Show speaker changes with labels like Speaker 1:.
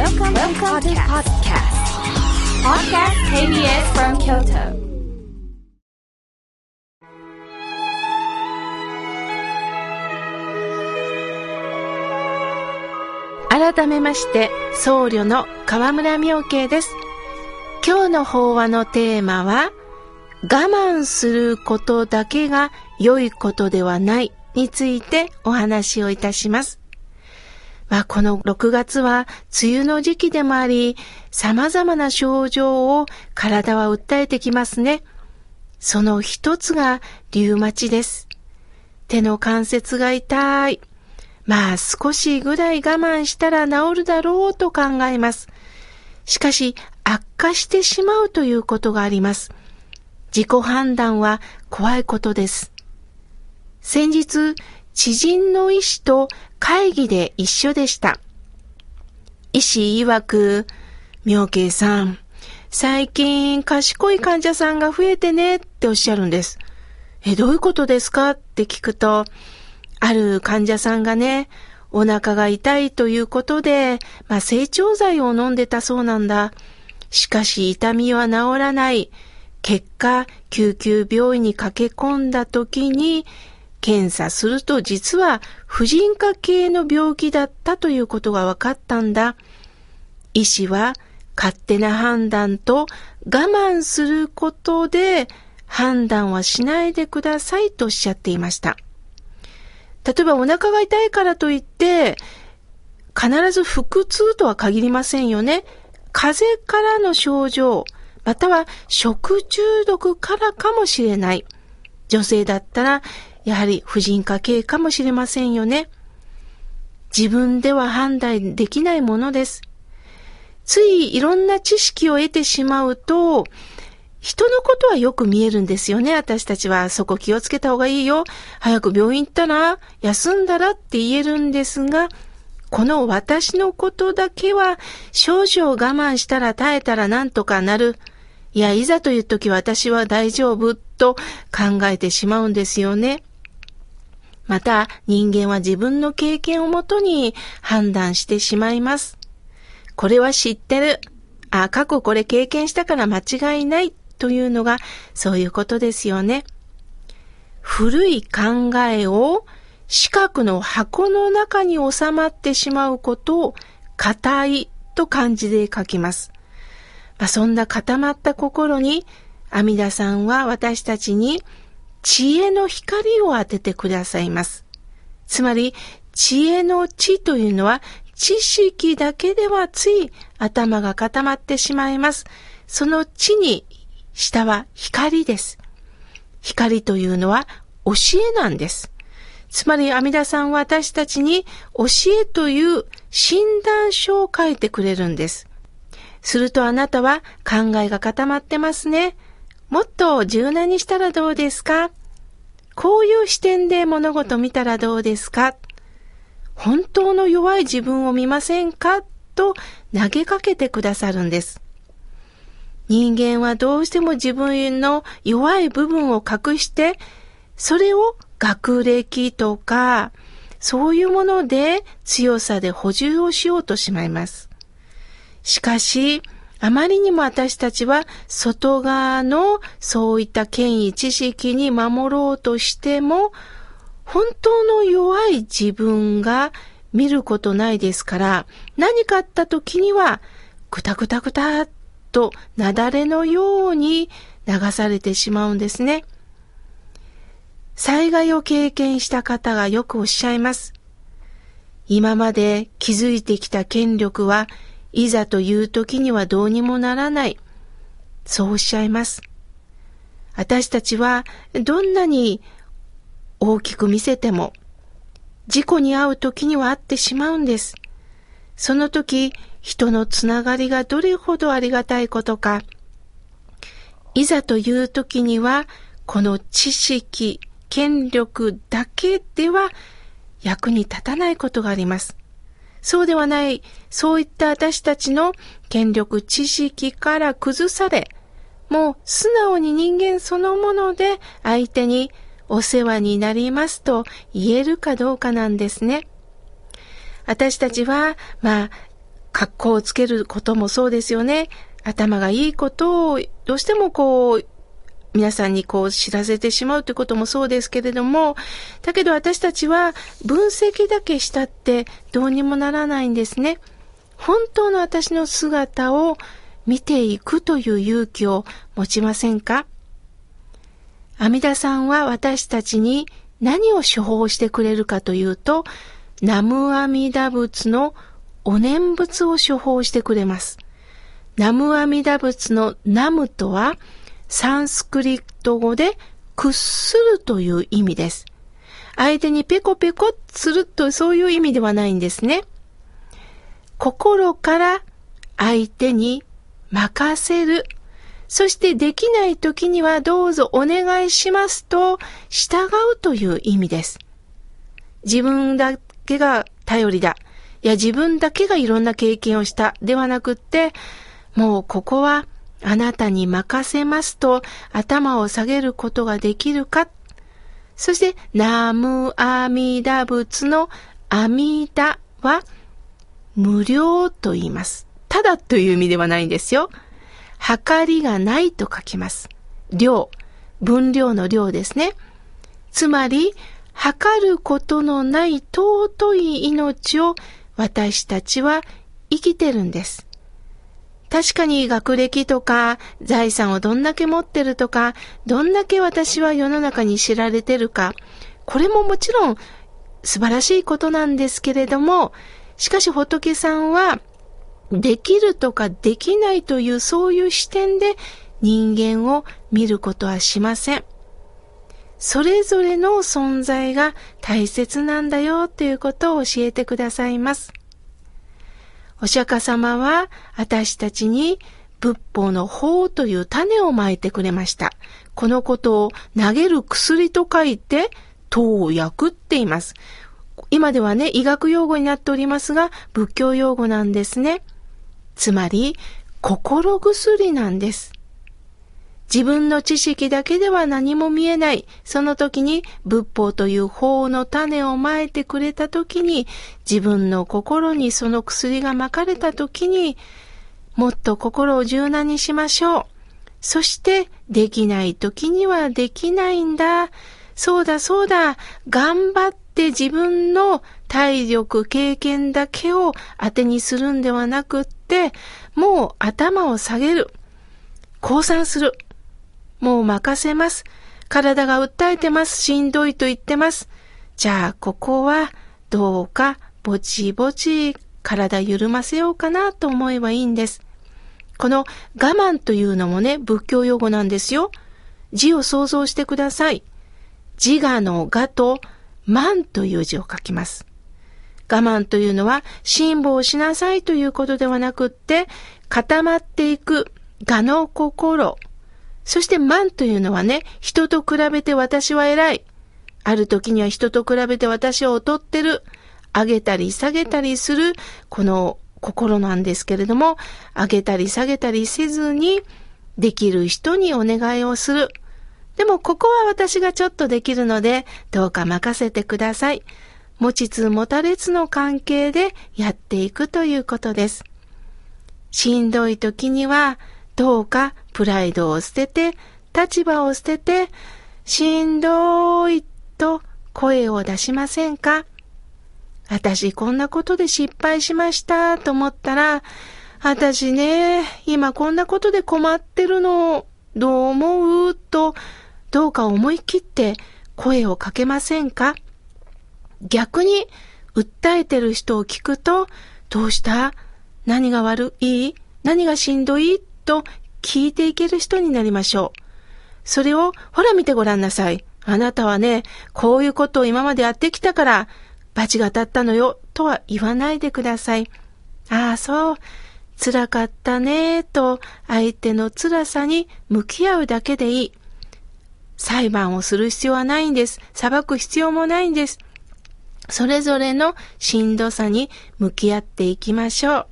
Speaker 1: Welcome, Welcome to podcast. Podcast KBS from Kyoto.
Speaker 2: 改めまして僧侶の河村明慶です今日の法話のテーマは我慢することだけが良いことではないについてお話をいたしますまあ、この6月は梅雨の時期でもあり、様々な症状を体は訴えてきますね。その一つがリウマチです。手の関節が痛い。まあ少しぐらい我慢したら治るだろうと考えます。しかし悪化してしまうということがあります。自己判断は怖いことです。先日、知人の医師と会議で一緒でした。医師曰く、妙慶さん、最近賢い患者さんが増えてねっておっしゃるんです。え、どういうことですか？って聞くと、ある患者さんがね、お腹が痛いということで、まあ、成長剤を飲んでたそうなんだ。しかし痛みは治らない。結果、救急病院に駆け込んだ時に、検査すると実は婦人科系の病気だったということが分かったんだ。医師は勝手な判断と我慢することで判断はしないでくださいとおっしゃっていました。例えばお腹が痛いからといって必ず腹痛とは限りませんよね。風邪からの症状、または食中毒からかもしれない。女性だったらやはり婦人科系かもしれませんよね。自分では判断できないものです。ついいろんな知識を得てしまうと、人のことはよく見えるんですよね。私たちはそこ気をつけた方がいいよ。早く病院行ったら、休んだらって言えるんですが、この私のことだけは少々我慢したら耐えたらなんとかなる。いや、いざという時私は大丈夫と考えてしまうんですよね。また人間は自分の経験をもとに判断してしまいます。これは知ってる。あ、過去これ経験したから間違いないというのがそういうことですよね。古い考えを四角の箱の中に収まってしまうことを硬いと漢字で書きます。まあ、そんな固まった心に阿弥陀さんは私たちに知恵の光を当ててくださいます。つまり、知恵の知というのは、知識だけではつい頭が固まってしまいます。その知に、下は光です。光というのは教えなんです。つまり、阿弥陀さんは私たちに教えという診断書を書いてくれるんです。するとあなたは考えが固まってますね。もっと柔軟にしたらどうですか？こういう視点で物事見たらどうですか？本当の弱い自分を見ませんか？と投げかけてくださるんです。人間はどうしても自分の弱い部分を隠して、それを学歴とか、そういうもので強さで補充をしようとしまいます。しかし、あまりにも私たちは外側のそういった権威知識に守ろうとしても、本当の弱い自分が見ることないですから、何かあった時には、ぐたぐたぐたっと雪崩のように流されてしまうんですね。災害を経験した方がよくおっしゃいます。今まで築いてきた権力はいざという時にはどうにもならない。そうおっしゃいます。私たちはどんなに大きく見せても事故に遭う時には遭ってしまうんです。その時人のつながりがどれほどありがたいことか。いざという時にはこの知識、権力だけでは役に立たないことがあります。そうではない、そういった私たちの権力知識から崩され、もう素直に人間そのもので相手にお世話になりますと言えるかどうかなんですね。私たちは、まあ、格好をつけることもそうですよね。頭がいいことをどうしてもこう、皆さんにこう知らせてしまうということもそうですけれども、だけど私たちは分析だけしたってどうにもならないんですね。本当の私の姿を見ていくという勇気を持ちませんか？阿弥陀さんは私たちに何を処方してくれるかというと、ナムアミダ仏のお念仏を処方してくれます。ナムアミダ仏のナムとは、サンスクリット語で屈するという意味です。相手にペコペコするとそういう意味ではないんですね。心から相手に任せるそしてできない時にはどうぞお願いしますと従うという意味です。自分だけが頼りだ。いや自分だけがいろんな経験をしたではなくって、もうここはあなたに任せますと頭を下げることができるか。そして、ナムアミダ仏の阿弥陀は無料と言います。ただという意味ではないんですよ。測りがないと書きます。量、分量の量ですね。つまり、測ることのない尊い命を私たちは生きてるんです。確かに学歴とか財産をどんだけ持ってるとか、どんだけ私は世の中に知られてるか、これももちろん素晴らしいことなんですけれども、しかし仏さんはできるとかできないというそういう視点で人間を見ることはしません。それぞれの存在が大切なんだよということを教えてくださいます。お釈迦様は私たちに仏法の法という種をまいてくれました。このことを投げる薬と書いて、投薬って言います。今ではね、医学用語になっておりますが、仏教用語なんですね。つまり、心薬なんです。自分の知識だけでは何も見えない。その時に仏法という法の種をまいてくれた時に、自分の心にその薬がまかれた時に、もっと心を柔軟にしましょう。そして、できない時にはできないんだ。そうだそうだ。頑張って自分の体力、経験だけを当てにするんではなくって、もう頭を下げる。降参する。もう任せます。体が訴えてます。しんどいと言ってます。じゃあ、ここは、どうか、ぼちぼち、体緩ませようかなと思えばいいんです。この我慢というのもね、仏教用語なんですよ。字を想像してください。自我の我と慢という字を書きます。我慢というのは辛抱しなさいということではなくって、固まっていく我の心。そして慢というのはね、人と比べて私は偉い。ある時には人と比べて私を劣ってる。上げたり下げたりする、この心なんですけれども、上げたり下げたりせずに、できる人にお願いをする。でもここは私がちょっとできるので、どうか任せてください。持ちつ持たれつの関係でやっていくということです。しんどい時には、どうかプライドを捨てて、立場を捨てて、しんどいと声を出しませんか？私こんなことで失敗しましたと思ったら、私ね、今こんなことで困ってるの、どう思う？と、どうか思い切って声をかけませんか？逆に、訴えてる人を聞くと、どうした？何が悪い？何がしんどい？と聞いていける人になりましょう。それを、ほら見てごらんなさい。あなたはね、こういうことを今までやってきたから、罰が当たったのよ、とは言わないでください。ああ、そう。辛かったね、と相手の辛さに向き合うだけでいい。裁判をする必要はないんです。裁く必要もないんです。それぞれのしんどさに向き合っていきましょう。